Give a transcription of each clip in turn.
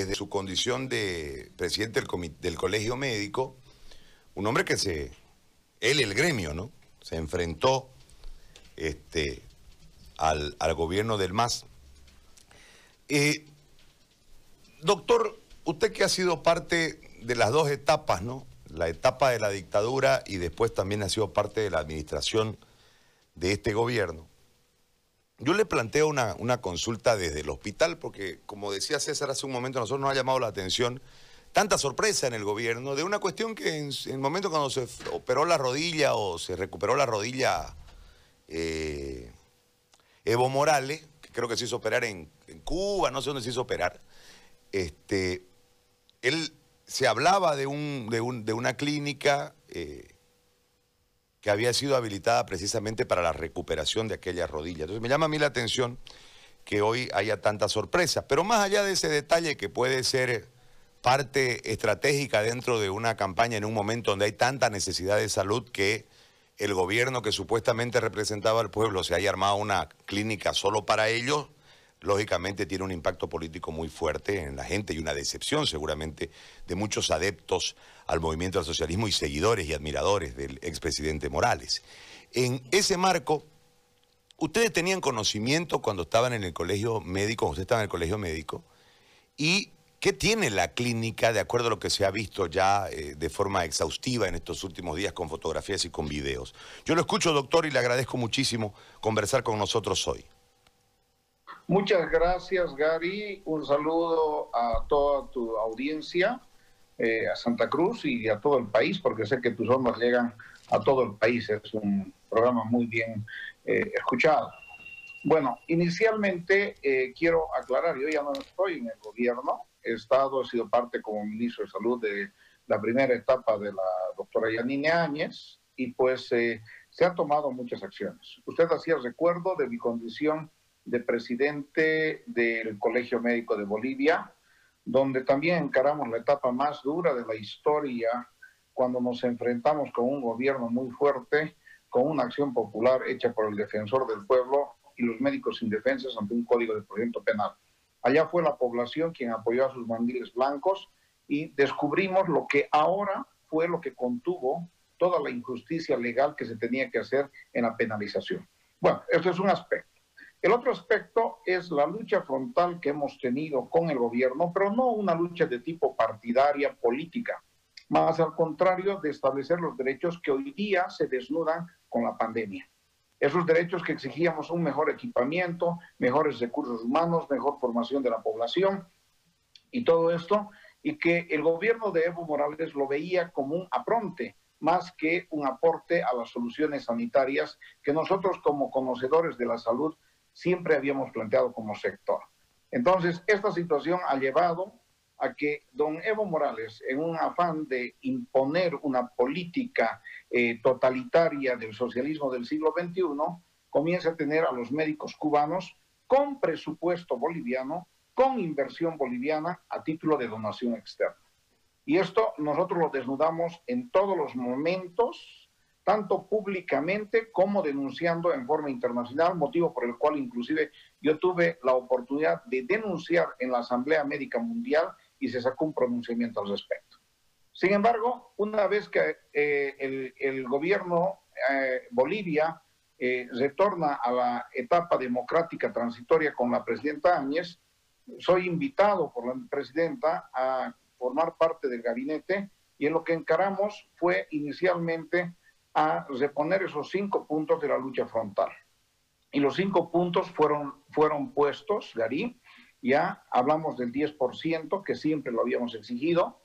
desde su condición de presidente del, colegio médico, un hombre que se, él el gremio, ¿no? Se enfrentó este, al, gobierno del MAS. Eh, doctor, usted que ha sido parte de las dos etapas, ¿no? La etapa de la dictadura y después también ha sido parte de la administración de este gobierno. Yo le planteo una, una, consulta desde el hospital, porque como decía César hace un momento, a nosotros nos ha llamado la atención tanta sorpresa en el gobierno de una cuestión que en, el momento cuando se operó la rodilla o se recuperó la rodilla eh, Evo Morales, que creo que se hizo operar en, Cuba, no sé dónde se hizo operar, este, él se hablaba de, un, de, una clínica eh, que había sido habilitada precisamente para la recuperación de aquella rodilla. Entonces me llama a mí la atención que hoy haya tanta sorpresa. Pero más allá de ese detalle que puede ser parte estratégica dentro de una campaña en un momento donde hay tanta necesidad de salud que el gobierno que supuestamente representaba al pueblo se haya armado una clínica solo para ellos, lógicamente tiene un impacto político muy fuerte en la gente y una decepción seguramente de muchos adeptos al movimiento del socialismo y seguidores y admiradores del expresidente Morales. En ese marco, ustedes tenían conocimiento cuando estaban en el colegio médico, usted estaba en el colegio médico, y ¿Qué tiene la clínica de acuerdo a lo que se ha visto ya eh, de forma exhaustiva en estos últimos días con fotografías y con videos? Yo lo escucho, doctor, y le agradezco muchísimo conversar con nosotros hoy. Muchas gracias, Gary. Un saludo a toda tu audiencia, eh, a Santa Cruz y a todo el país, porque sé que tus ondas llegan a todo el país. Es un programa muy bien eh, escuchado. Bueno, inicialmente eh, quiero aclarar, yo ya no estoy en el gobierno, he estado, he sido parte como ministro de Salud de la primera etapa de la doctora Yanine Áñez y pues se han tomado muchas acciones. Usted hacía recuerdo de mi condición de presidente del Colegio Médico de Bolivia, donde también encaramos la etapa más dura de la historia cuando nos enfrentamos con un gobierno muy fuerte, con una acción popular hecha por el defensor del pueblo y los médicos indefensos ante un código de procedimiento penal. Allá fue la población quien apoyó a sus bandiles blancos y descubrimos lo que ahora fue lo que contuvo toda la injusticia legal que se tenía que hacer en la penalización. Bueno, esto es un aspecto. El otro aspecto es la lucha frontal que hemos tenido con el gobierno, pero no una lucha de tipo partidaria, política, más al contrario de establecer los derechos que hoy día se desnudan con la pandemia. Esos derechos que exigíamos un mejor equipamiento, mejores recursos humanos, mejor formación de la población y todo esto, y que el gobierno de Evo Morales lo veía como un apronte más que un aporte a las soluciones sanitarias que nosotros como conocedores de la salud siempre habíamos planteado como sector. Entonces, esta situación ha llevado a que don Evo Morales, en un afán de imponer una política eh, totalitaria del socialismo del siglo XXI, comience a tener a los médicos cubanos con presupuesto boliviano, con inversión boliviana a título de donación externa. Y esto nosotros lo desnudamos en todos los momentos tanto públicamente como denunciando en forma internacional, motivo por el cual inclusive yo tuve la oportunidad de denunciar en la Asamblea Médica Mundial y se sacó un pronunciamiento al respecto. Sin embargo, una vez que eh, el, gobierno eh, Bolivia eh, retorna a la etapa democrática transitoria con la presidenta Áñez, soy invitado por la presidenta a formar parte del gabinete y en lo que encaramos fue inicialmente a reponer esos cinco puntos de la lucha frontal. Y los cinco puntos fueron, fueron puestos, Garí, ya hablamos del 10%, que siempre lo habíamos exigido,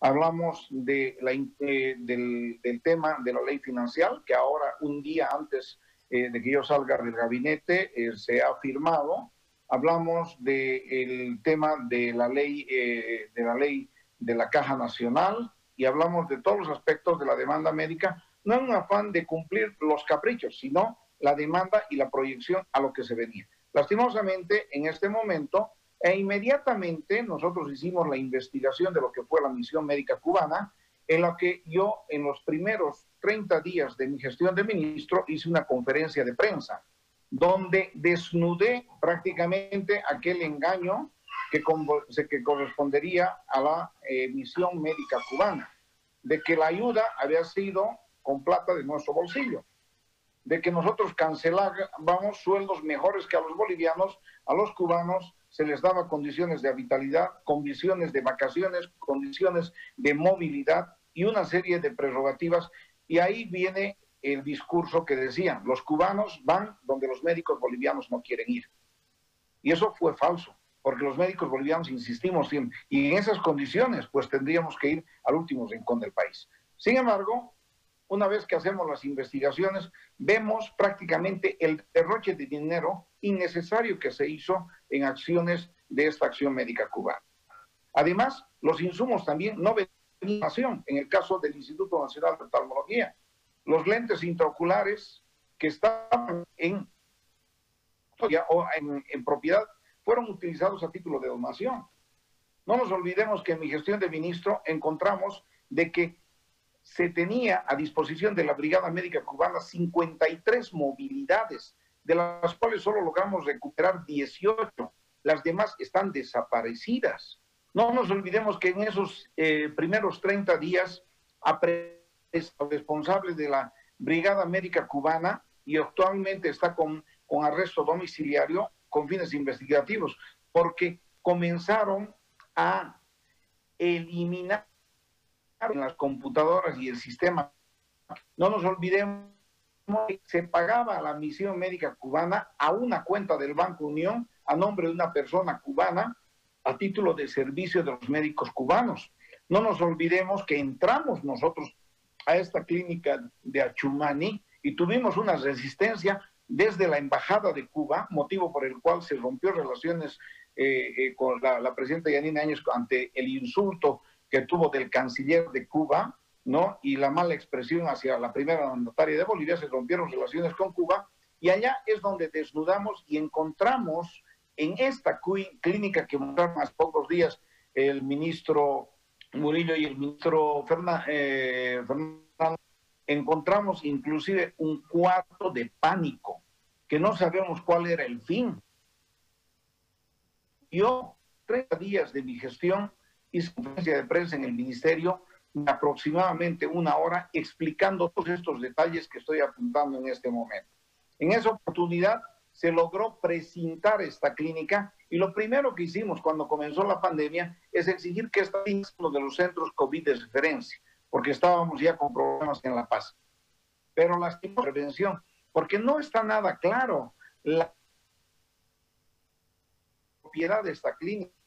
hablamos de la, eh, del, del, tema de la ley financiera, que ahora, un día antes eh, de que yo salga del gabinete, eh, se ha firmado, hablamos del tema de la ley, de la ley de la Caja Nacional, y hablamos de todos los aspectos de la demanda médica, no en un afán de cumplir los caprichos, sino la demanda y la proyección a lo que se venía. Lastimosamente, en este momento, e inmediatamente nosotros hicimos la investigación de lo que fue la misión médica cubana, en la que yo en los primeros 30 días de mi gestión de ministro hice una conferencia de prensa, donde desnudé prácticamente aquel engaño que, que correspondería a la eh, misión médica cubana, de que la ayuda había sido con plata de nuestro bolsillo, de que nosotros cancelábamos sueldos mejores que a los bolivianos, a los cubanos se les daba condiciones de habitabilidad, condiciones de vacaciones, condiciones de movilidad y una serie de prerrogativas. Y ahí viene el discurso que decían, los cubanos van donde los médicos bolivianos no quieren ir. Y eso fue falso, porque los médicos bolivianos insistimos siempre, y en esas condiciones pues tendríamos que ir al último rincón del país. Sin embargo, una vez que hacemos las investigaciones, vemos prácticamente el derroche de dinero innecesario que se hizo en acciones de esta acción médica cubana. Además, los insumos también no venían en el caso del Instituto Nacional de Oftalmología. Los lentes intraoculares que estaban en, en propiedad fueron utilizados a título de donación. No nos olvidemos que en mi gestión de ministro encontramos de que se tenía a disposición de la Brigada Médica Cubana 53 movilidades, de las cuales solo logramos recuperar 18. Las demás están desaparecidas. No nos olvidemos que en esos eh, primeros 30 días, el responsable de la Brigada Médica Cubana y actualmente está con, con arresto domiciliario con fines investigativos, porque comenzaron a eliminar en las computadoras y el sistema. No nos olvidemos que se pagaba la misión médica cubana a una cuenta del Banco Unión a nombre de una persona cubana a título de servicio de los médicos cubanos. No nos olvidemos que entramos nosotros a esta clínica de Achumani y tuvimos una resistencia desde la Embajada de Cuba, motivo por el cual se rompió relaciones eh, eh, con la, la presidenta Yanina Áñez ante el insulto que tuvo del canciller de Cuba, ¿no? Y la mala expresión hacia la primera mandataria de Bolivia, se rompieron relaciones con Cuba, y allá es donde desnudamos y encontramos en esta clínica que mostraron hace pocos días el ministro Murillo y el ministro eh, Fernando, encontramos inclusive un cuarto de pánico, que no sabemos cuál era el fin. Yo, 30 días de mi gestión, hice conferencia de prensa en el ministerio de aproximadamente una hora explicando todos estos detalles que estoy apuntando en este momento. En esa oportunidad se logró presentar esta clínica y lo primero que hicimos cuando comenzó la pandemia es exigir que esta uno de los centros COVID de referencia, porque estábamos ya con problemas en La Paz. Pero la prevención, porque no está nada claro la propiedad de esta clínica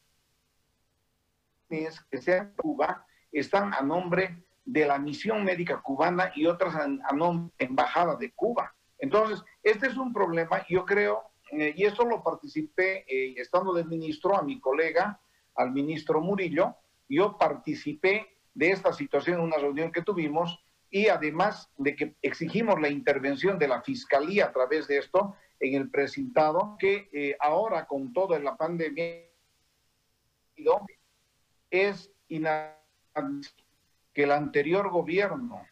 que sean en Cuba están a nombre de la misión médica cubana y otras a, nombre de embajada de Cuba. Entonces, este es un problema, yo creo, eh, y eso lo participé eh, estando de ministro a mi colega, al ministro Murillo, yo participé de esta situación en una reunión que tuvimos y además de que exigimos la intervención de la fiscalía a través de esto en el presentado, que eh, ahora con toda la pandemia es inadmisible que el anterior gobierno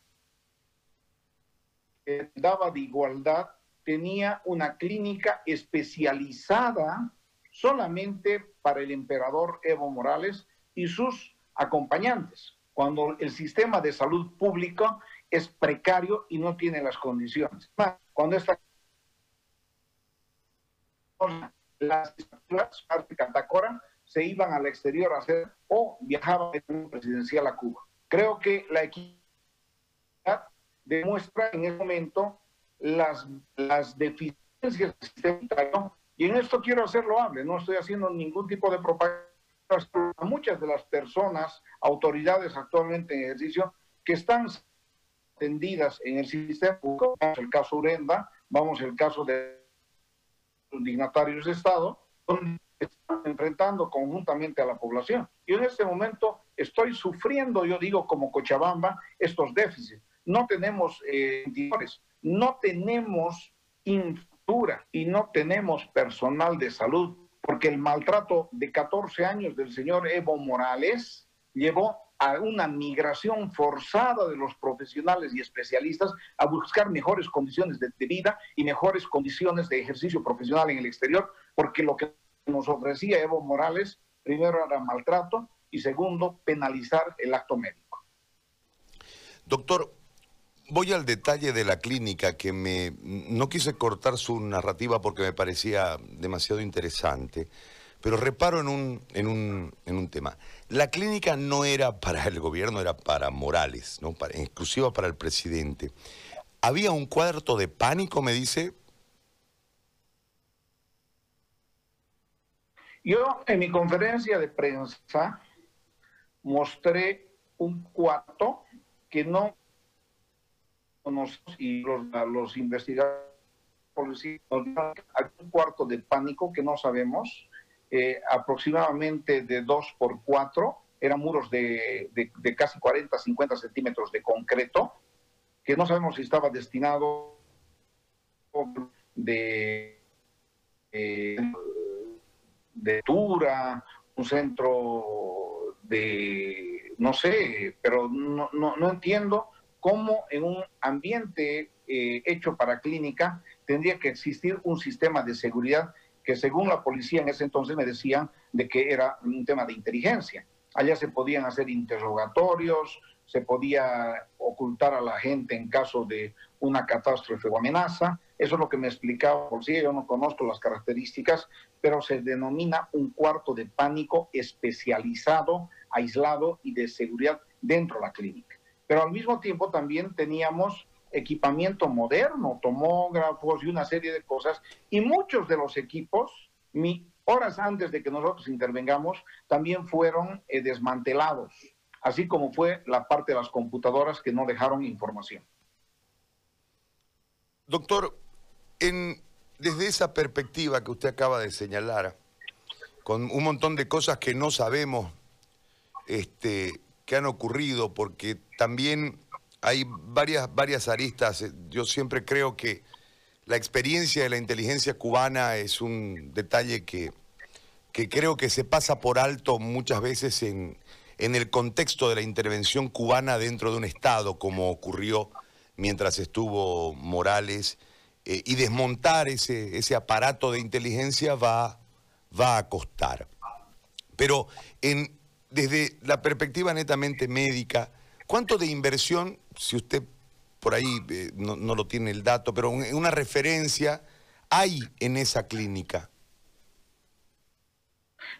que daba de igualdad tenía una clínica especializada solamente para el emperador Evo Morales y sus acompañantes, cuando el sistema de salud público es precario y no tiene las condiciones. Cuando esta las Catacora se iban al exterior a hacer o viajaban en presidencial a Cuba. Creo que la equidad demuestra en ese momento las, las deficiencias del sistema y en esto quiero hacerlo hable, no estoy haciendo ningún tipo de propaganda a muchas de las personas, autoridades actualmente en ejercicio, que están atendidas en el sistema el caso Urenda, vamos el caso de los dignatarios de Estado, donde están enfrentando conjuntamente a la población. Y en este momento estoy sufriendo, yo digo, como Cochabamba, estos déficits. No tenemos eh, no tenemos infraestructura y no tenemos personal de salud, porque el maltrato de 14 años del señor Evo Morales llevó a una migración forzada de los profesionales y especialistas a buscar mejores condiciones de vida y mejores condiciones de ejercicio profesional en el exterior, porque lo que nos ofrecía Evo Morales Primero era maltrato y segundo, penalizar el acto médico. Doctor, voy al detalle de la clínica que me no quise cortar su narrativa porque me parecía demasiado interesante, pero reparo en un, en un, en un tema. La clínica no era para el gobierno, era para Morales, ¿no? Exclusiva para el presidente. Había un cuarto de pánico, me dice. Yo en mi conferencia de prensa mostré un cuarto que no y los, investigadores hay un cuarto de pánico que no sabemos, eh, aproximadamente de 2 por 4, eran muros de, de, casi 40, 50 centímetros de concreto, que no sabemos si estaba destinado de, eh, de Tura, un centro de, no sé, pero no, no, no entiendo cómo en un ambiente eh, hecho para clínica tendría que existir un sistema de seguridad que según la policía en ese entonces me decían de que era un tema de inteligencia. Allá se podían hacer interrogatorios, se podía ocultar a la gente en caso de una catástrofe o amenaza. Eso es lo que me explicaba por sí, yo no conozco las características, pero se denomina un cuarto de pánico especializado, aislado y de seguridad dentro de la clínica pero al mismo tiempo también teníamos equipamiento moderno, tomógrafos y una serie de cosas, y muchos de los equipos, horas antes de que nosotros intervengamos, también fueron eh, desmantelados, así como fue la parte de las computadoras que no dejaron información. Doctor, en, desde esa perspectiva que usted acaba de señalar, con un montón de cosas que no sabemos, este, que han ocurrido, porque también hay varias, varias aristas. Yo siempre creo que la experiencia de la inteligencia cubana es un detalle que, que creo que se pasa por alto muchas veces en, en el contexto de la intervención cubana dentro de un Estado, como ocurrió mientras estuvo Morales, eh, y desmontar ese, ese aparato de inteligencia va, va a costar. Pero en, desde la perspectiva netamente médica, ¿cuánto de inversión, si usted por ahí eh, no, lo tiene el dato, pero una referencia hay en esa clínica?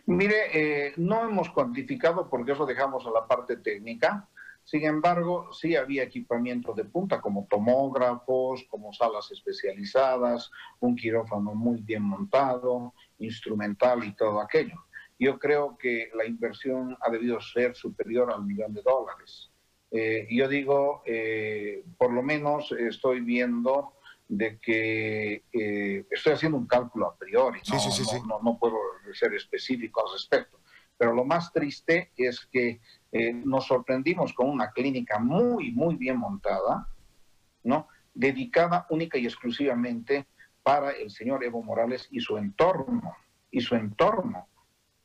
Mire, eh, no hemos cuantificado porque eso dejamos a la parte técnica. Sin embargo, sí había equipamiento de punta como tomógrafos, como salas especializadas, un quirófano muy bien montado, instrumental y todo aquello yo creo que la inversión ha debido ser superior al millón de dólares. Eh, yo digo, eh, por lo menos estoy viendo de que eh, estoy haciendo un cálculo a priori, ¿no? no, puedo ser específico al respecto. Pero lo más triste es que nos sorprendimos con una clínica muy, muy bien montada, ¿no? dedicada única y exclusivamente para el señor Evo Morales y su entorno, y su entorno.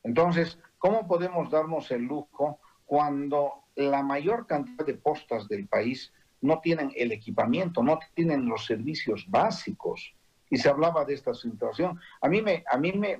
Entonces, ¿cómo podemos darnos el lujo cuando la mayor cantidad de postas del país no tienen el equipamiento, no tienen los servicios básicos? Y se hablaba de esta situación. A mí me, a mí me,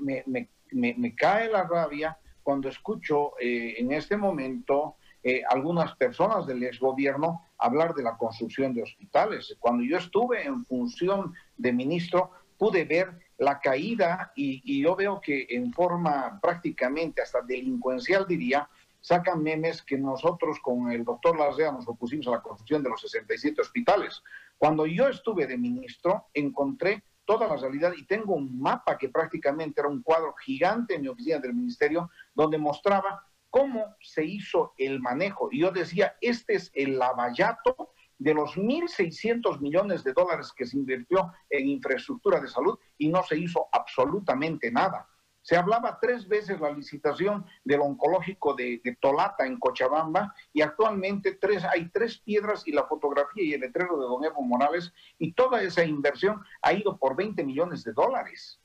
me, cae la rabia cuando escucho eh, en este momento eh, algunas personas del exgobierno hablar de la construcción de hospitales. Cuando yo estuve en función de ministro, pude ver la caída y, yo veo que en forma prácticamente hasta delincuencial diría, sacan memes que nosotros con el doctor Larrea nos opusimos a la construcción de los 67 hospitales. Cuando yo estuve de ministro, encontré toda la realidad y tengo un mapa que prácticamente era un cuadro gigante en mi oficina del ministerio donde mostraba cómo se hizo el manejo. Y yo decía, este es el lavallato de los 1.600 millones de dólares que se invirtió en infraestructura de salud y no se hizo absolutamente nada. Se hablaba tres veces la licitación del oncológico de, Tolata en Cochabamba y actualmente tres, hay tres piedras y la fotografía y el letrero de don Evo Morales y toda esa inversión ha ido por 20 millones de dólares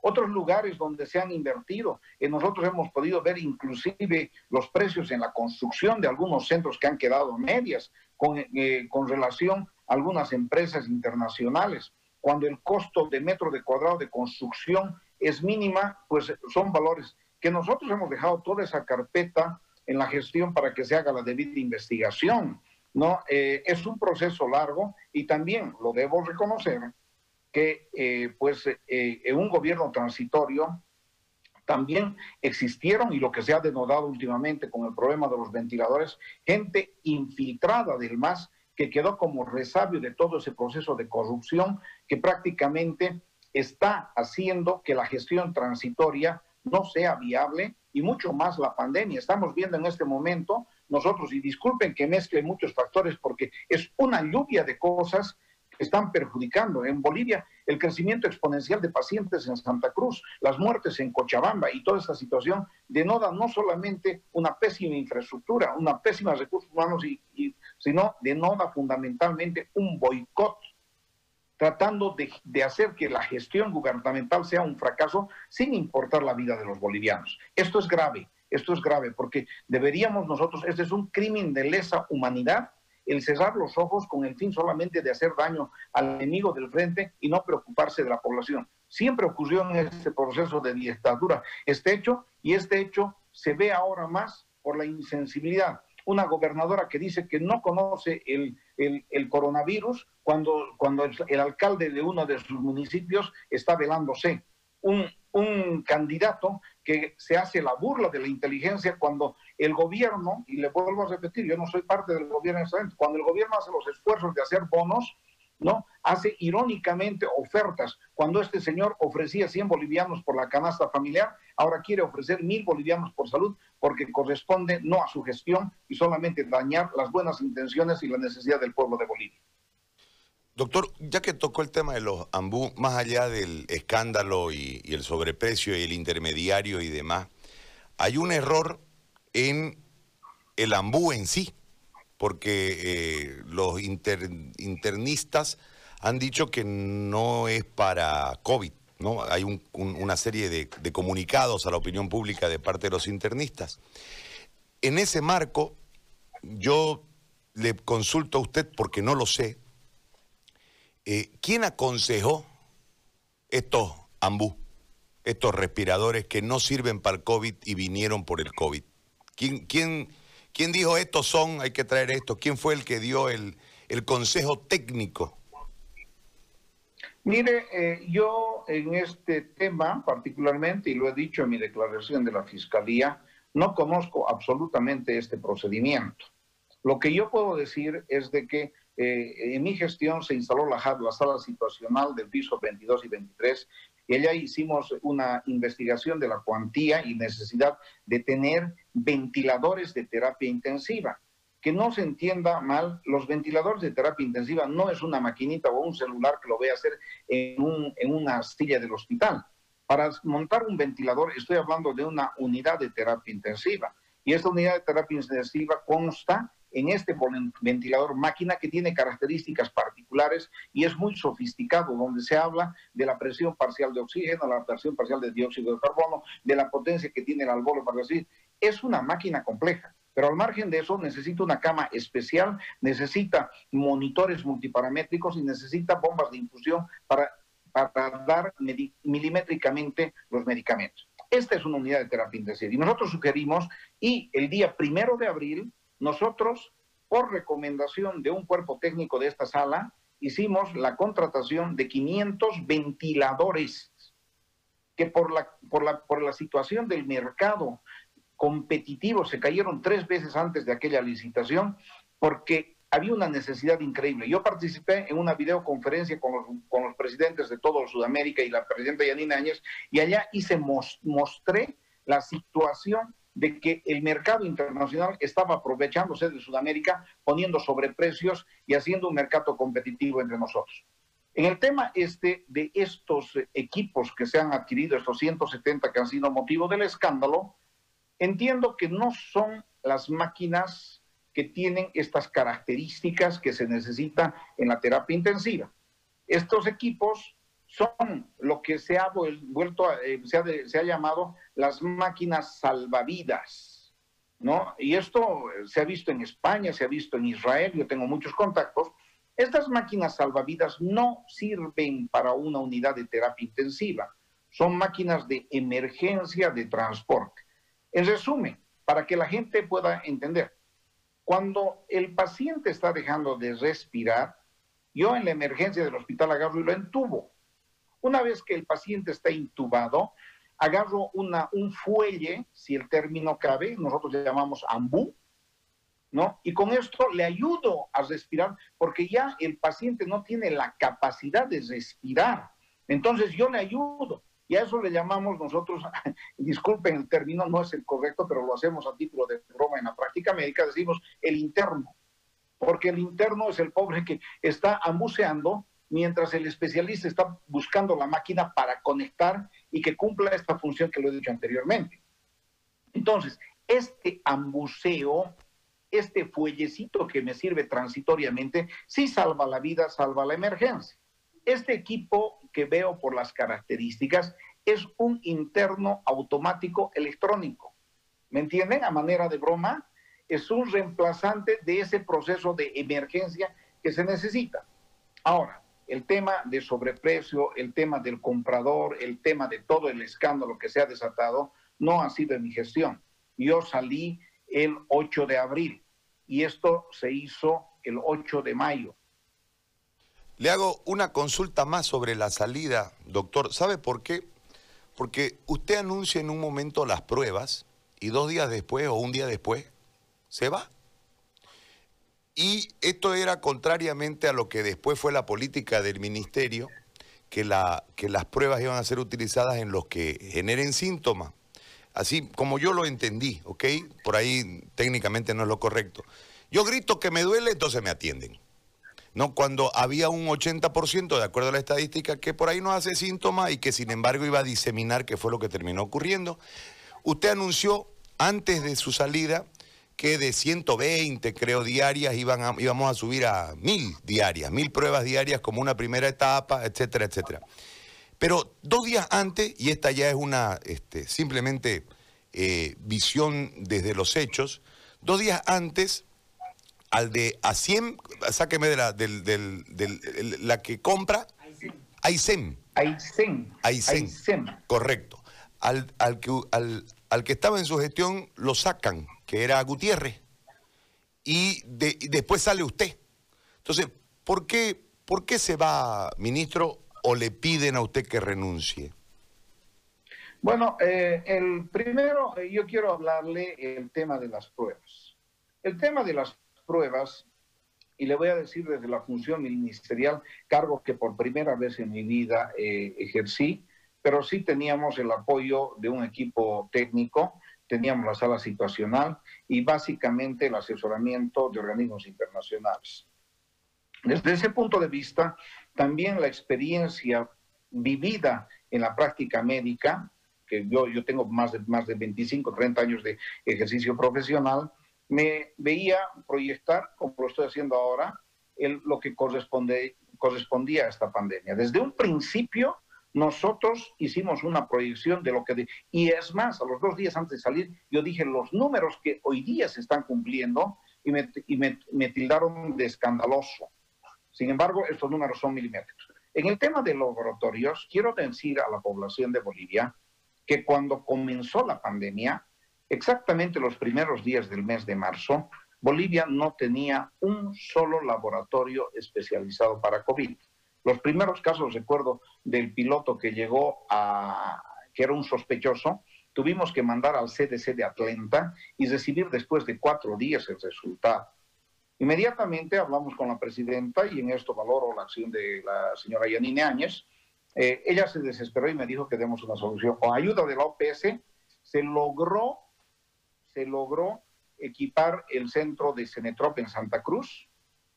otros lugares donde se han invertido. Eh, nosotros hemos podido ver inclusive los precios en la construcción de algunos centros que han quedado medias con, eh, con relación a algunas empresas internacionales. Cuando el costo de metro de cuadrado de construcción es mínima, pues son valores que nosotros hemos dejado toda esa carpeta en la gestión para que se haga la debida investigación. ¿no? Eh, es un proceso largo y también lo debo reconocer que eh, pues eh, en un gobierno transitorio también existieron y lo que se ha denotado últimamente con el problema de los ventiladores, gente infiltrada del MAS que quedó como resabio de todo ese proceso de corrupción que prácticamente está haciendo que la gestión transitoria no sea viable y mucho más la pandemia. Estamos viendo en este momento nosotros, y disculpen que mezcle muchos factores porque es una lluvia de cosas que están perjudicando. En Bolivia, el crecimiento exponencial de pacientes en Santa Cruz, las muertes en Cochabamba y toda esta situación denota no solamente una pésima infraestructura, una pésima recursos humanos, y, sino denota fundamentalmente un boicot tratando de, hacer que la gestión gubernamental sea un fracaso sin importar la vida de los bolivianos. Esto es grave, esto es grave porque deberíamos nosotros, este es un crimen de lesa humanidad, el cerrar los ojos con el fin solamente de hacer daño al enemigo del frente y no preocuparse de la población. Siempre ocurrió en este proceso de dictadura este hecho y este hecho se ve ahora más por la insensibilidad una gobernadora que dice que no conoce el, el, coronavirus cuando, cuando el, alcalde de uno de sus municipios está velándose. Un, un candidato que se hace la burla de la inteligencia cuando el gobierno, y le vuelvo a repetir, yo no soy parte del gobierno cuando el gobierno hace los esfuerzos de hacer bonos, ¿no? Hace irónicamente ofertas. Cuando este señor ofrecía 100 bolivianos por la canasta familiar, ahora quiere ofrecer 1000 bolivianos por salud porque corresponde no a su gestión y solamente dañar las buenas intenciones y la necesidad del pueblo de Bolivia. Doctor, ya que tocó el tema de los ambú, más allá del escándalo y, el sobreprecio y el intermediario y demás, hay un error en el ambú en sí porque eh, los internistas han dicho que no es para COVID. ¿no? Hay una serie de, comunicados a la opinión pública de parte de los internistas. En ese marco, yo le consulto a usted, porque no lo sé, eh, ¿quién aconsejó estos ambú, estos respiradores que no sirven para el COVID y vinieron por el COVID? ¿Quién, quién ¿Quién dijo estos son, hay que traer esto? ¿Quién fue el que dio el, consejo técnico? Mire, eh, yo en este tema particularmente, y lo he dicho en mi declaración de la Fiscalía, no conozco absolutamente este procedimiento. Lo que yo puedo decir es de que eh, en mi gestión se instaló la, la sala situacional del piso 22 y 23 y allá hicimos una investigación de la cuantía y necesidad de tener ventiladores de terapia intensiva. Que no se entienda mal, los ventiladores de terapia intensiva no es una maquinita o un celular que lo voy a hacer en, en una silla del hospital. Para montar un ventilador estoy hablando de una unidad de terapia intensiva. Y esta unidad de terapia intensiva consta en este ventilador máquina que tiene características particulares y es muy sofisticado, donde se habla de la presión parcial de oxígeno, la presión parcial de dióxido de carbono, de la potencia que tiene el albolo para decir, es una máquina compleja. Pero al margen de eso necesita una cama especial, necesita monitores multiparamétricos y necesita bombas de infusión para, para dar milimétricamente los medicamentos. Esta es una unidad de terapia intensiva. Y nosotros sugerimos, y el día primero de abril, nosotros, por recomendación de un cuerpo técnico de esta sala, hicimos la contratación de 500 ventiladores que por la, por la, por la situación del mercado competitivo se cayeron tres veces antes de aquella licitación porque había una necesidad increíble. Yo participé en una videoconferencia con los, presidentes de todo Sudamérica y la presidenta Yanina Áñez y allá hice, mostré la situación de que el mercado internacional estaba aprovechándose de Sudamérica, poniendo sobreprecios y haciendo un mercado competitivo entre nosotros. En el tema este de estos equipos que se han adquirido, estos 170 que han sido motivo del escándalo, entiendo que no son las máquinas que tienen estas características que se necesitan en la terapia intensiva. Estos equipos son lo que se ha vuelto, eh, se, ha llamado las máquinas salvavidas, ¿no? Y esto se ha visto en España, se ha visto en Israel, yo tengo muchos contactos. Estas máquinas salvavidas no sirven para una unidad de terapia intensiva, son máquinas de emergencia de transporte. En resumen, para que la gente pueda entender, cuando el paciente está dejando de respirar, yo en la emergencia del hospital agarro y lo entubo. Una vez que el paciente está intubado, agarro una, un fuelle, si el término cabe, nosotros le llamamos ambú, ¿no? Y con esto le ayudo a respirar porque ya el paciente no tiene la capacidad de respirar. Entonces yo le ayudo. Y a eso le llamamos nosotros, disculpen el término, no es el correcto, pero lo hacemos a título de broma en la práctica médica, decimos el interno. Porque el interno es el pobre que está ambuceando mientras el especialista está buscando la máquina para conectar y que cumpla esta función que lo he dicho anteriormente. Entonces, este ambuceo, este fuellecito que me sirve transitoriamente, sí salva la vida, salva la emergencia. Este equipo que veo por las características es un interno automático electrónico. ¿Me entienden? A manera de broma, es un reemplazante de ese proceso de emergencia que se necesita. Ahora, el tema de sobreprecio, el tema del comprador, el tema de todo el escándalo que se ha desatado, no ha sido en mi gestión. Yo salí el 8 de abril y esto se hizo el 8 de mayo. Le hago una consulta más sobre la salida, doctor. ¿Sabe por qué? Porque usted anuncia en un momento las pruebas y dos días después o un día después se va. Y esto era contrariamente a lo que después fue la política del ministerio, que, la, que las pruebas iban a ser utilizadas en los que generen síntomas. Así como yo lo entendí, ¿ok? Por ahí técnicamente no es lo correcto. Yo grito que me duele, entonces me atienden. ¿no? Cuando había un 80%, de acuerdo a la estadística, que por ahí no hace síntomas y que sin embargo iba a diseminar, que fue lo que terminó ocurriendo. Usted anunció antes de su salida que de 120, creo, diarias iban íbamos a subir a mil diarias, mil pruebas diarias como una primera etapa, etcétera, etcétera. Pero dos días antes, y esta ya es una este, simplemente eh, visión desde los hechos, dos días antes, al de a 100, sáqueme de la, del, del, la que compra, Aysén. Aysén. Aysén. Correcto. Al, al, que, al, al que estaba en su gestión lo sacan que era Gutiérrez, y, después sale usted. Entonces, ¿por qué, ¿por qué se va, ministro, o le piden a usted que renuncie? Bueno, eh, el primero, eh, yo quiero hablarle el tema de las pruebas. El tema de las pruebas, y le voy a decir desde la función ministerial, cargo que por primera vez en mi vida eh, ejercí, pero sí teníamos el apoyo de un equipo técnico teníamos la sala situacional y básicamente el asesoramiento de organismos internacionales. Desde ese punto de vista, también la experiencia vivida en la práctica médica, que yo, yo tengo más de, más de 25, 30 años de ejercicio profesional, me veía proyectar, como lo estoy haciendo ahora, el, lo que corresponde, correspondía a esta pandemia. Desde un principio nosotros hicimos una proyección de lo que... y es más, a los dos días antes de salir, yo dije los números que hoy día se están cumpliendo y me, y me, tildaron de escandaloso. Sin embargo, estos números son milimétricos. En el tema de laboratorios, quiero decir a la población de Bolivia que cuando comenzó la pandemia, exactamente los primeros días del mes de marzo, Bolivia no tenía un solo laboratorio especializado para COVID. Los primeros casos, recuerdo, del piloto que llegó a, que era un sospechoso, tuvimos que mandar al CDC de Atlanta y recibir después de cuatro días el resultado. Inmediatamente hablamos con la presidenta y en esto valoro la acción de la señora Yanine Áñez. Eh, ella se desesperó y me dijo que demos una solución. Con ayuda de la OPS se logró, se logró equipar el centro de Cenetrop en Santa Cruz.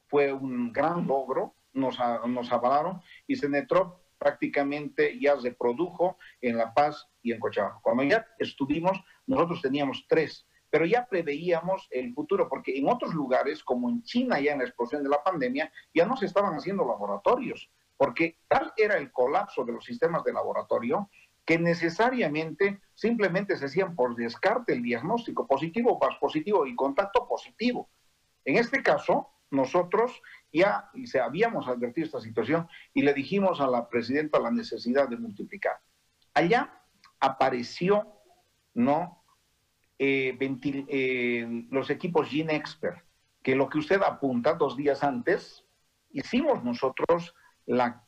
Fue un gran logro nos, nos avalaron y Cenetrop prácticamente ya se produjo en La Paz y en Cochabamba. Cuando ya estuvimos, nosotros teníamos tres, pero ya preveíamos el futuro, porque en otros lugares, como en China ya en la explosión de la pandemia, ya no se estaban haciendo laboratorios, porque tal era el colapso de los sistemas de laboratorio que necesariamente simplemente se hacían por descarte el diagnóstico positivo, positivo y contacto positivo. En este caso, nosotros ya habíamos advertido esta situación y le dijimos a la presidenta la necesidad de multiplicar. allá apareció, ¿no? Eh, eh, los equipos Gene Expert, que lo que usted apunta dos días antes, hicimos nosotros la,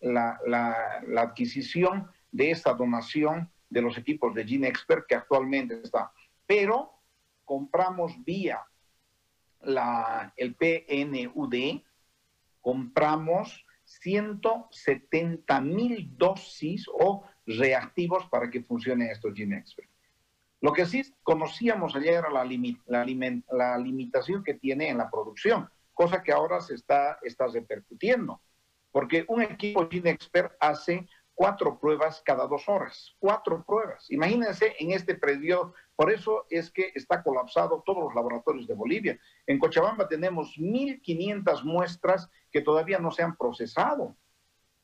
adquisición de esta donación de los equipos de Gene Expert que actualmente está. Pero compramos vía la, el PNUD, compramos 170 mil dosis o reactivos para que funcionen estos Gene Expert. Lo que sí conocíamos ayer era la, la, limitación que tiene en la producción, cosa que ahora se está, está repercutiendo, porque un equipo Gene Expert hace cuatro pruebas cada dos horas, cuatro pruebas. Imagínense en este predio, por eso es que está colapsado todos los laboratorios de Bolivia. En Cochabamba tenemos 1.500 muestras que todavía no se han procesado,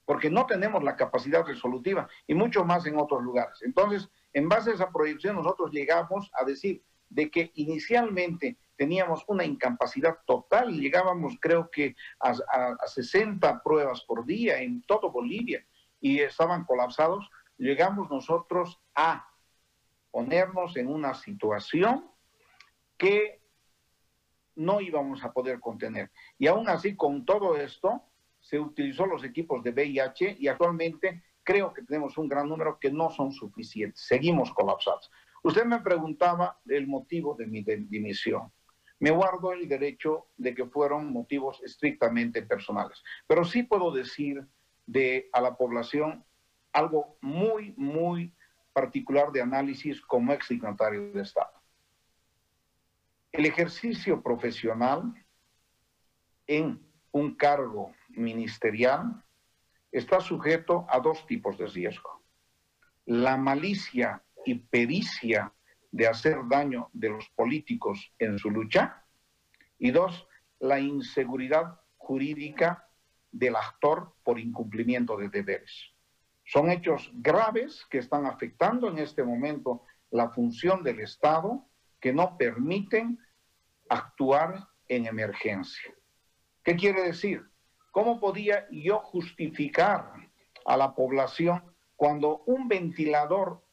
porque no tenemos la capacidad resolutiva y mucho más en otros lugares. Entonces, en base a esa proyección, nosotros llegamos a decir de que inicialmente teníamos una incapacidad total, llegábamos creo que a, a 60 pruebas por día en todo Bolivia y estaban colapsados, llegamos nosotros a ponernos en una situación que no íbamos a poder contener. Y aún así, con todo esto, se utilizó los equipos de VIH y actualmente creo que tenemos un gran número que no son suficientes. Seguimos colapsados. Usted me preguntaba el motivo de mi dimisión. Me guardo el derecho de que fueron motivos estrictamente personales, pero sí puedo decir de a la población algo muy, muy particular de análisis como ex dignatario de Estado. El ejercicio profesional en un cargo ministerial está sujeto a dos tipos de riesgo. La malicia y pericia de hacer daño de los políticos en su lucha y dos, la inseguridad jurídica del actor por incumplimiento de deberes. Son hechos graves que están afectando en este momento la función del Estado que no permiten actuar en emergencia. ¿Qué quiere decir? ¿Cómo podía yo justificar a la población cuando un ventilador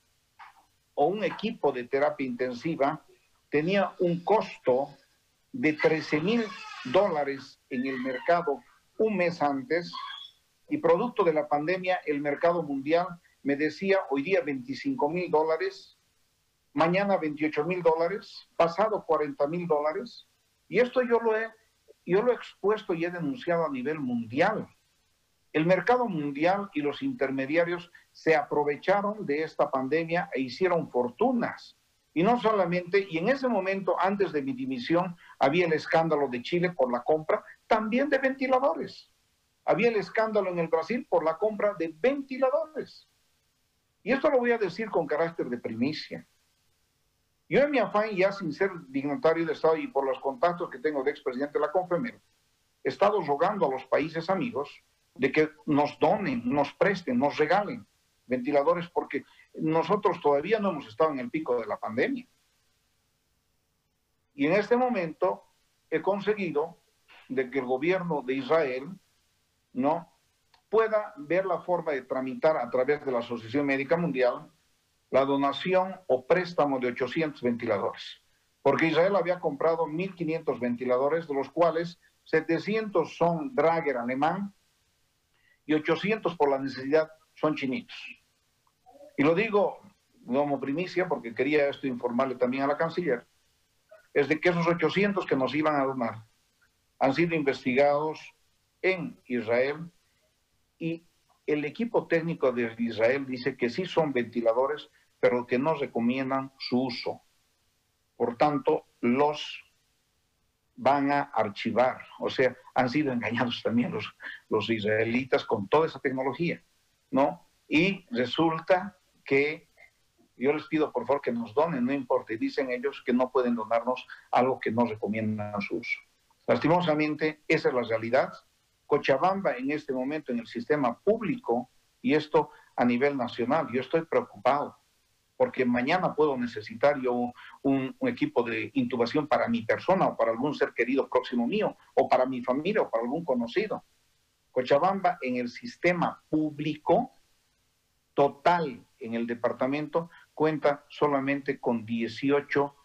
o un equipo de terapia intensiva tenía un costo de 13 mil dólares en el mercado un mes antes y producto de la pandemia el mercado mundial me decía hoy día 25 mil dólares, mañana 28 mil dólares, pasado 40 mil dólares. Y esto yo lo, he, yo lo he expuesto y he denunciado a nivel mundial. El mercado mundial y los intermediarios se aprovecharon de esta pandemia e hicieron fortunas. Y no solamente, y en ese momento, antes de mi dimisión, había el escándalo de Chile por la compra también de ventiladores. Había el escándalo en el Brasil por la compra de ventiladores. Y esto lo voy a decir con carácter de primicia. Yo en mi afán, ya sin ser dignatario de Estado y por los contactos que tengo de expresidente de la CONFEMER, he estado rogando a los países amigos de que nos donen, nos presten, nos regalen ventiladores porque nosotros todavía no hemos estado en el pico de la pandemia. Y en este momento he conseguido de que el gobierno de Israel no pueda ver la forma de tramitar a través de la Asociación Médica Mundial la donación o préstamo de 800 ventiladores, porque Israel había comprado 1.500 ventiladores, de los cuales 700 son Drager alemán y 800 por la necesidad son chinitos. Y lo digo como primicia porque quería esto informarle también a la canciller, es de que esos 800 que nos iban a donar han sido investigados en Israel y el equipo técnico de Israel dice que sí son ventiladores, pero que no recomiendan su uso. Por tanto, los van a archivar. O sea, han sido engañados también los, los israelitas con toda esa tecnología, ¿no? Y resulta que yo les pido por favor que nos donen, no importa, y dicen ellos que no pueden donarnos algo que no recomiendan su uso. Lastimosamente, esa es la realidad. Cochabamba en este momento en el sistema público, y esto a nivel nacional, yo estoy preocupado, porque mañana puedo necesitar yo un, equipo de intubación para mi persona o para algún ser querido próximo mío, o para mi familia o para algún conocido. Cochabamba en el sistema público total en el departamento cuenta solamente con 18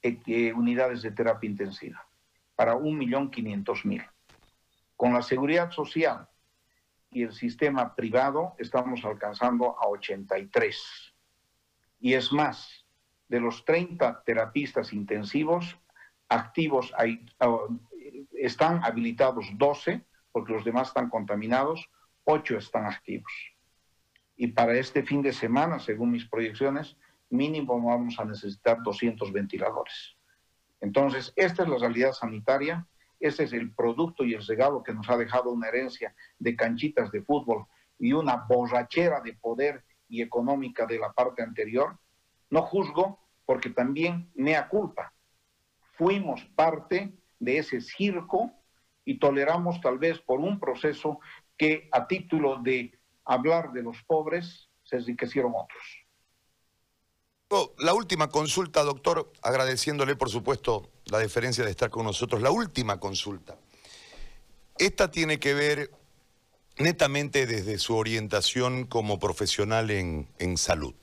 eh, eh, unidades de terapia intensiva para 1.500.000. Con la seguridad social y el sistema privado estamos alcanzando a 83. Y es más, de los 30 terapistas intensivos activos ah, están habilitados 12, porque los demás están contaminados, 8 están activos. Y para este fin de semana, según mis proyecciones, mínimo vamos a necesitar 200 ventiladores. Entonces, esta es la realidad sanitaria, este es el producto y el regalo que nos ha dejado una herencia de canchitas de fútbol y una borrachera de poder y económica de la parte anterior. No juzgo porque también mea culpa. Fuimos parte de ese circo y toleramos tal vez por un proceso que a título de hablar de los pobres se enriquecieron otros. Oh, la última consulta, doctor, agradeciéndole por supuesto la deferencia de estar con nosotros. La última consulta. Esta tiene que ver netamente desde su orientación como profesional en, en salud.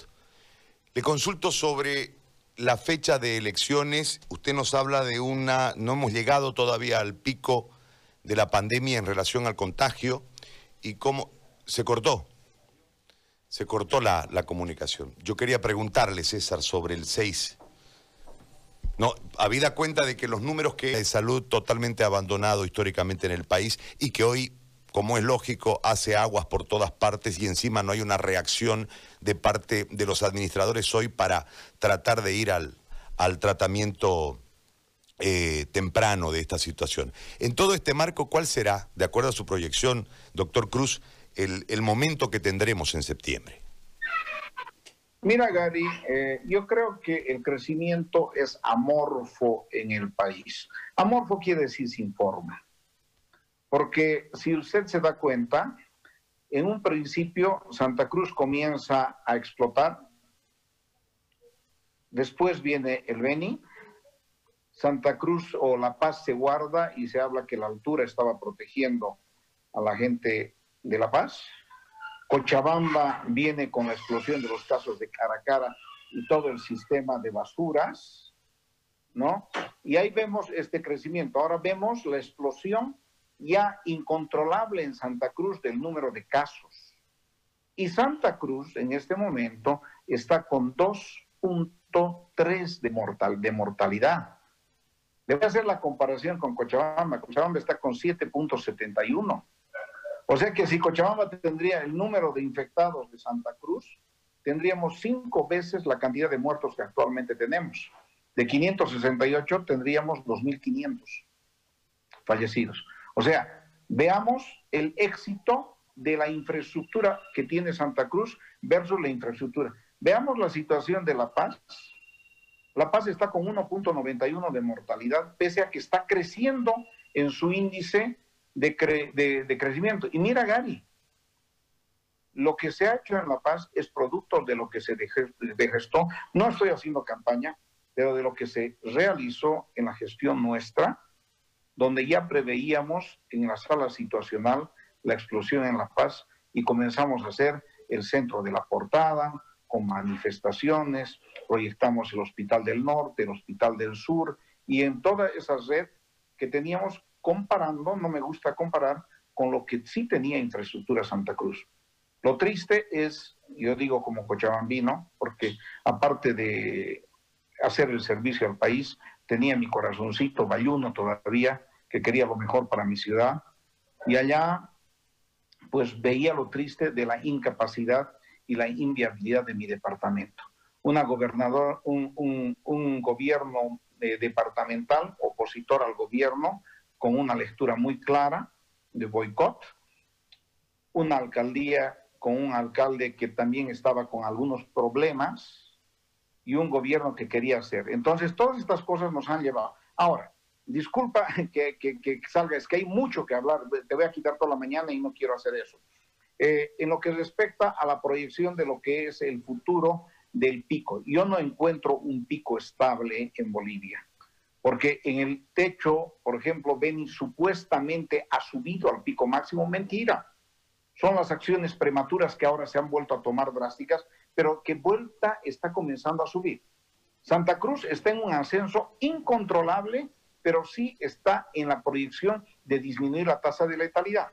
Le consulto sobre la fecha de elecciones. Usted nos habla de una, no hemos llegado todavía al pico de la pandemia en relación al contagio y cómo se cortó se cortó la, comunicación. Yo quería preguntarle, César, sobre el 6. No, habida cuenta de que los números que de salud totalmente abandonado históricamente en el país y que hoy, como es lógico, hace aguas por todas partes y encima no hay una reacción de parte de los administradores hoy para tratar de ir al, al tratamiento eh, temprano de esta situación. En todo este marco, ¿cuál será, de acuerdo a su proyección, doctor Cruz, el, momento que tendremos en septiembre? Mira, Gary, eh, yo creo que el crecimiento es amorfo en el país. Amorfo quiere decir sin forma. Porque si usted se da cuenta, en un principio Santa Cruz comienza a explotar, después viene el Beni, Santa Cruz o La Paz se guarda y se habla que la altura estaba protegiendo a la gente de La Paz. Cochabamba viene con la explosión de los casos de cara a cara y todo el sistema de basuras, ¿no? Y ahí vemos este crecimiento. Ahora vemos la explosión ya incontrolable en Santa Cruz del número de casos. Y Santa Cruz en este momento está con 2.3 de, mortal, de mortalidad. Debe hacer la comparación con Cochabamba. Cochabamba está con 7.71. O sea que si Cochabamba tendría el número de infectados de Santa Cruz, tendríamos cinco veces la cantidad de muertos que actualmente tenemos. De 568 tendríamos 2.500 fallecidos. O sea, veamos el éxito de la infraestructura que tiene Santa Cruz versus la infraestructura. Veamos la situación de La Paz. La Paz está con 1.91 de mortalidad, pese a que está creciendo en su índice de, crecimiento. Y mira, Gary, lo que se ha hecho en La Paz es producto de lo que se gestó. No estoy haciendo campaña, pero de lo que se realizó en la gestión nuestra, donde ya preveíamos en la sala situacional la explosión en La Paz y comenzamos a hacer el centro de la portada con manifestaciones, proyectamos el Hospital del Norte, el Hospital del Sur y en toda esa red que teníamos comparando, no me gusta comparar con lo que sí tenía infraestructura Santa Cruz. Lo triste es, yo digo como cochabambino, porque aparte de hacer el servicio al país, tenía mi corazoncito bayuno todavía, que quería lo mejor para mi ciudad, y allá pues veía lo triste de la incapacidad y la inviabilidad de mi departamento. Una gobernador, un, gobierno eh, departamental opositor al gobierno, con una lectura muy clara de boicot, una alcaldía con un alcalde que también estaba con algunos problemas y un gobierno que quería hacer. Entonces, todas estas cosas nos han llevado. Ahora, disculpa que, que, salga, es que hay mucho que hablar, te voy a quitar toda la mañana y no quiero hacer eso. Eh, en lo que respecta a la proyección de lo que es el futuro del pico, yo no encuentro un pico estable en Bolivia porque en el techo, por ejemplo, Beni supuestamente ha subido al pico máximo. Mentira. Son las acciones prematuras que ahora se han vuelto a tomar drásticas, pero que vuelta está comenzando a subir. Santa Cruz está en un ascenso incontrolable, pero sí está en la proyección de disminuir la tasa de letalidad.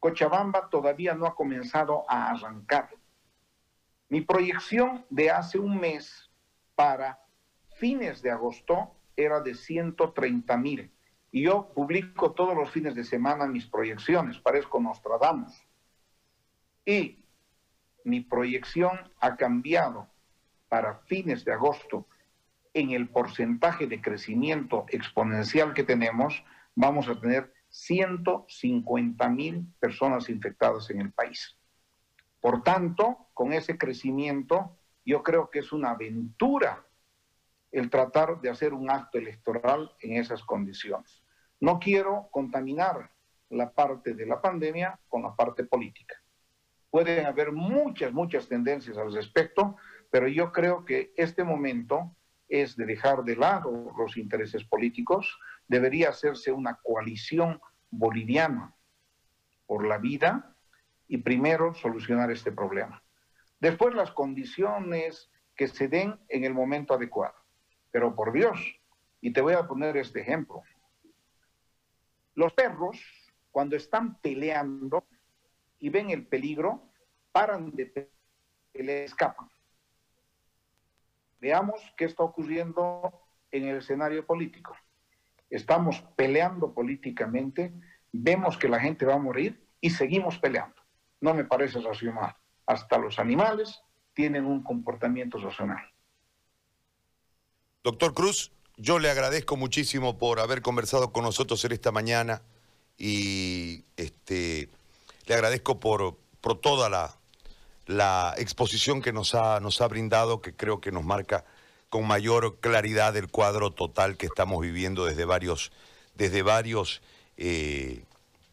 Cochabamba todavía no ha comenzado a arrancar. Mi proyección de hace un mes para fines de agosto era de 130 mil. Y yo publico todos los fines de semana mis proyecciones, parezco Nostradamus. Y mi proyección ha cambiado para fines de agosto en el porcentaje de crecimiento exponencial que tenemos, vamos a tener 150 mil personas infectadas en el país. Por tanto, con ese crecimiento, yo creo que es una aventura el tratar de hacer un acto electoral en esas condiciones. No quiero contaminar la parte de la pandemia con la parte política. Pueden haber muchas, muchas tendencias al respecto, pero yo creo que este momento es de dejar de lado los intereses políticos, debería hacerse una coalición boliviana por la vida y primero solucionar este problema. Después las condiciones que se den en el momento adecuado. Pero por Dios, y te voy a poner este ejemplo. Los perros, cuando están peleando y ven el peligro, paran de pelear y le escapan. Veamos qué está ocurriendo en el escenario político. Estamos peleando políticamente, vemos que la gente va a morir y seguimos peleando. No me parece racional. Hasta los animales tienen un comportamiento racional. Doctor Cruz, yo le agradezco muchísimo por haber conversado con nosotros en esta mañana y este, le agradezco por, por toda la, la exposición que nos ha, nos ha brindado, que creo que nos marca con mayor claridad el cuadro total que estamos viviendo desde varios, desde varios, eh,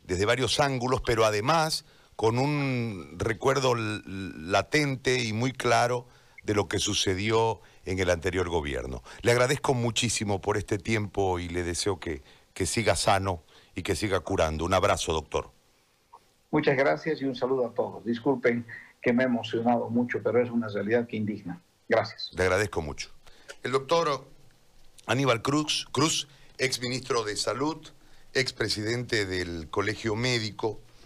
desde varios ángulos, pero además con un recuerdo latente y muy claro de lo que sucedió en el anterior gobierno. Le agradezco muchísimo por este tiempo y le deseo que, que siga sano y que siga curando. Un abrazo, doctor. Muchas gracias y un saludo a todos. Disculpen que me ha emocionado mucho, pero es una realidad que indigna. Gracias. Le agradezco mucho. El doctor Aníbal Cruz, Cruz ex ministro de Salud, ex presidente del Colegio Médico,